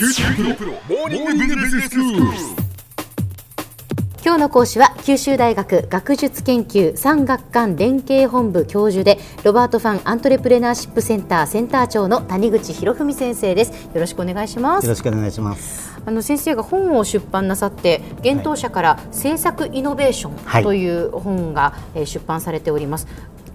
今日の講師は九州大学学術研究産学官連携本部教授でロバート・ファン・アントレプレナーシップセンターセンター長の谷口博文先生です。よろしくお願いします。よろしくお願いします。あの先生が本を出版なさって幻冬社から制作イノベーションという本がえー出版されております、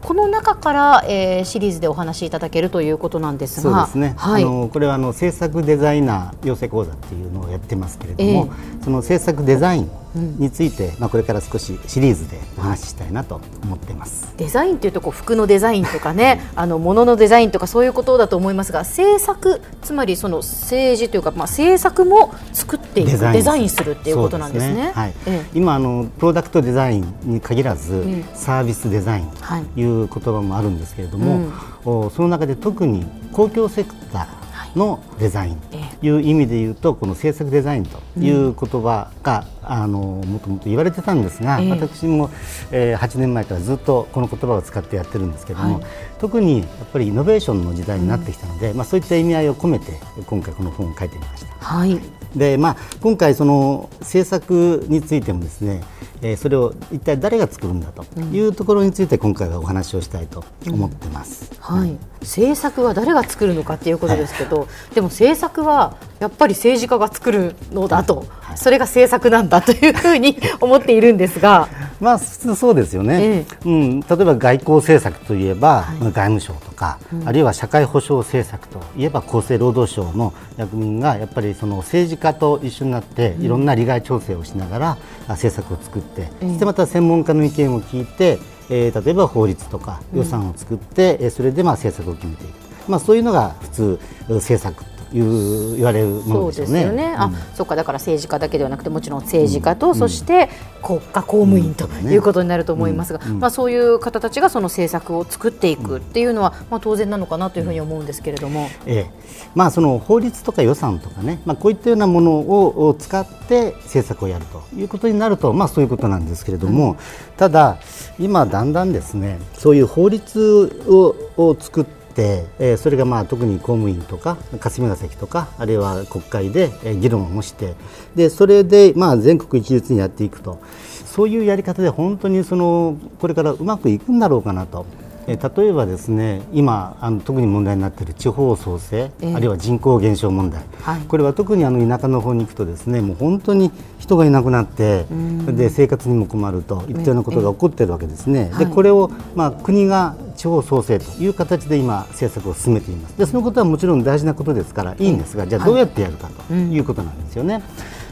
この中から、えーシリーズでお話しいただけるということなんですそうがですね、はい。あのこれはあの制作デザイナー養成講座っていうのをやってますけれども、その制作デザインについて、まあ、これから少しシリーズでお話ししたいなと思っています。デザインというとこう服のデザインとかねあの物のデザインとかそういうことだと思いますが制作つまりその政治というか、まあ、制作も作っていくデザインする。っていうことなんですね。そうはい。ええ。今あのプロダクトデザインに限らず、ええサービスデザインはい。という言葉もあるんですけれども、おその中で特に公共セクターのデザイン。えという意味で言うとこの制作デザインという言葉が、あのもともと言われてたんですが、ええ。私も、えー8年前からずっとこの言葉を使ってやってるんですけども、はい。特にやっぱりイノベーションの時代になってきたので、まあ、そういった意味合いを込めて今回この本を書いてみました。はい。でまあ、今回、その制作についてもですね、えーそれを一体誰が作るんだというところについて今回はお話をしたいと思ってます。はい、制作は誰が作るのかっていうことですけど、でも制作はやっぱり政治家が作るのだと、それが制作なんだというふうに思っているんですが、まあ、普通そうですよね、えうん、例えば外交政策といえば、外務省とか、あるいは社会保障政策といえば厚生労働省の役人がやっぱりその政治家と一緒になって、いろんな利害調整をしながらあ政策を作って、そしてまた専門家の意見を聞いて、えー例えば法律とか予算を作って、えーそれでまあ政策を決めていく、まあ、そういうのが普通政策という言われるもそうのでしょうね。ですよね。あ、そっかだから政治家だけではなくてもちろん政治家と、そして国家公務員とねいうことになると思いますが、まあそういう方たちがその政策を作っていくっていうのは、まあ当然なのかなというふうに思うんですけれども、ええ。まあ、その法律とか予算とかね、まあ、こういったようなものをを使って政策をやるということになると、まあ、そういうことなんですけれども、ただ、今、だんだんですねそういう法律をを作って、えそれがまあ特に公務員とか霞が関とかあるいは国会で議論をしてでそれでまあ全国一律にやっていくとそういうやり方で本当にそのこれからうまくいくんだろうかなと。えー例えばですね今あの特に問題になっている地方創生、ええ。あるいは人口減少問題、はい。これは特にあの田舎の方に行くとですねもう本当に人がいなくなってで生活にも困るといったようなことが起こっているわけですね。はい。でこれを、まあ、国が地方創生という形で今政策を進めています。でそのことはもちろん大事なことですからい。いんですがじゃあどうやってやるかということなんですよね。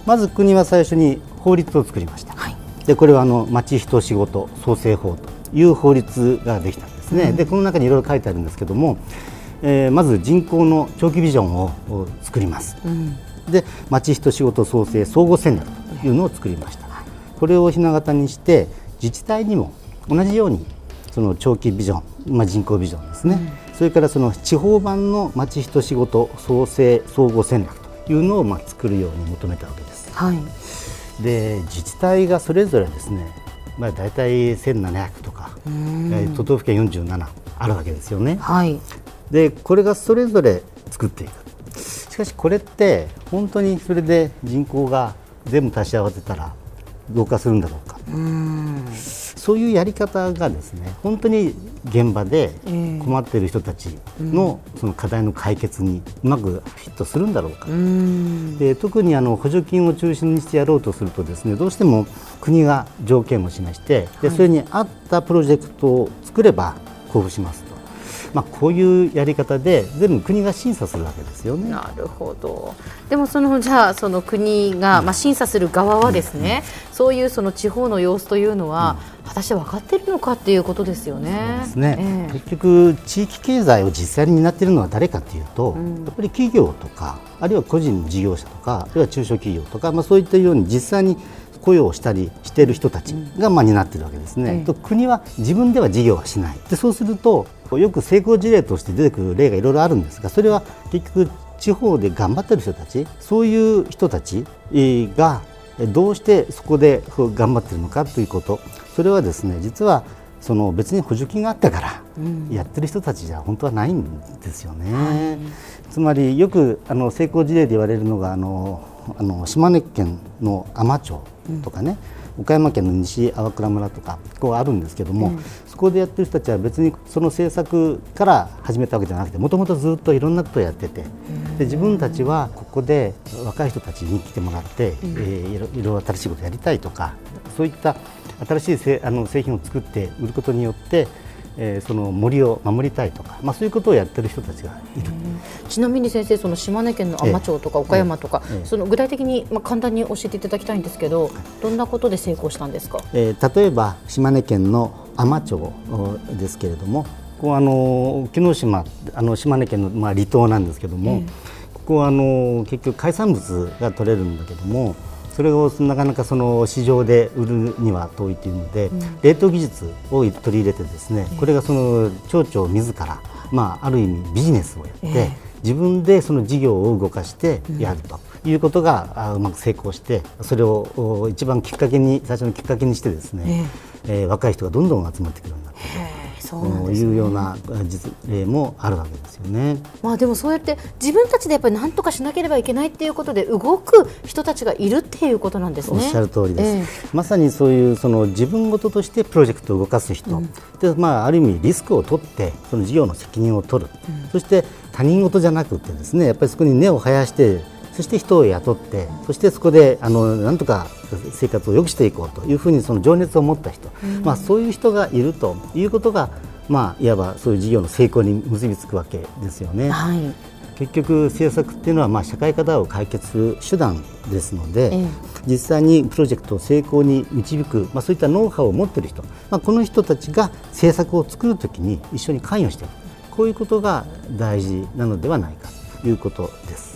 まず国は最初に法律を作りました。はい。でこれはあの町人仕事創生法という法律ができたんですね、でこの中にいろいろ書いてあるんですけども、えーまず人口の長期ビジョンをを作ります、で町人仕事創生総合戦略というのを作りました、これをひな形にして自治体にも同じようにその長期ビジョン、まあ、人口ビジョンですね、それからその地方版の町人仕事創生総合戦略というのをまあ作るように求めたわけです。はい、で自治体がそれぞれですね、まあ、大体1700とか、えー都道府県47あるわけですよね。はい、でこれがそれぞれ作っていく。しかしこれって本当にそれで人口が全部足し合わせたら増加するんだろうかそういうやり方がですね本当に現場でええ。困っている人たちのその課題の解決にうまくフィットするんだろうか、で特にあの補助金を中心にしてやろうとするとですねどうしても国が条件を示してでそれに合ったプロジェクトを作れば交付します。と、まあ、こういうやり方で全部国が審査するわけですよね。なるほど。でもそのじゃあその国がまあ審査する側はですね、そういうその地方の様子というのは、果たして分かっているのかっていうことですよね。ですね、ええ結局、地域経済を実際に担っているのは誰かというと、やっぱり企業とか、あるいは個人事業者とか、あるいは中小企業とか、まあ、そういったように実際に雇用をしたりしている人たちがまあ担っているわけですね、ええ。と国は自分では事業はしない。でそうするとよく成功事例として出てくる例がいろいろあるんですがそれは結局地方で頑張っている人たちそういう人たちえーがえどうしてそこで頑張っているのかということ。それはですね実はその別に補助金があったからやってる人たちじゃ本当はないんですよね。はい、つまりよくあの成功事例で言われるのがあのあの島根県の海士町とかね、うん、岡山県の西粟倉村とかこうあるんですけども、うん、そこでやってる人たちは別にその政策から始めたわけじゃなくてもともとずっといろんなことをやっててで自分たちはここで若い人たちに来てもらって、うん、えー、いろいろ新しいことやりたいとかそういった新しいせあの製品を作って売ることによってえー、その森を守りたいとか、まあ、そういうことをやってる人たちがいる。ちなみに先生その島根県の海士町とか岡山とか、ええ。その具体的に、まあ、簡単に教えていただきたいんですけどどんなことで成功したんですか、えー、例えば島根県の海士町ですけれどもここあの沖ノ島あの島根県の、まあ、離島なんですけども、え。ここはあの結局海産物が取れるんだけどもそれをなかなかその市場で売るには遠いというので、うん、冷凍技術を取り入れてですね、これがその町長自ら、まあ、ある意味ビジネスをやって、えー、自分でその事業を動かしてやると。いうことがうまく成功してそれを一番きっかけに最初のきっかけにしてですね、えー、えー、若い人がどんどん集まってくるというような実例もあるわけですよね。まあでもそうやって自分たちでやっぱり何とかしなければいけないっていうことで動く人たちがいるっていうことなんですね。おっしゃる通りです。えー、まさにそういうその自分事としてプロジェクトを動かす人、うん、でまあある意味リスクを取ってその事業の責任を取る、うん、そして他人事じゃなくてですねやっぱりそこに根を生やしてそして人を雇ってそしてそこであのなんとか生活を良くしていこうというふうにその情熱を持った人、うん、まあ、そういう人がいるということが、まあ、いわばそういう事業の成功に結びつくわけですよね。はい、結局政策っていうのはまあ社会課題を解決する手段ですので、ええ、実際にプロジェクトを成功に導く、まあ、そういったノウハウを持っている人、まあ、この人たちが政策を作るときに一緒に関与しているこういうことが大事なのではないかということです。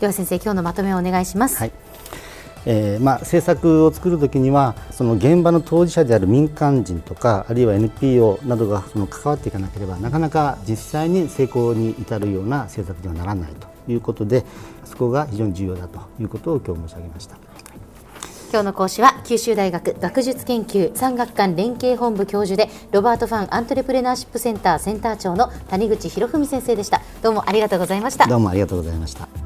では先生今日のまとめをお願いします。はい。えーまあ、政策を作るときにはその現場の当事者である民間人とかあるいは NPO などがその関わっていかなければなかなか実際に成功に至るような政策にはならないと。いうことでそこが非常に重要だということを今日申し上げました。今日の講師は九州大学学術研究産学官連携本部教授でロバート・ファンアントレプレナーシップセンターセンター長の谷口博文先生でした。どうもありがとうございました。どうもありがとうございました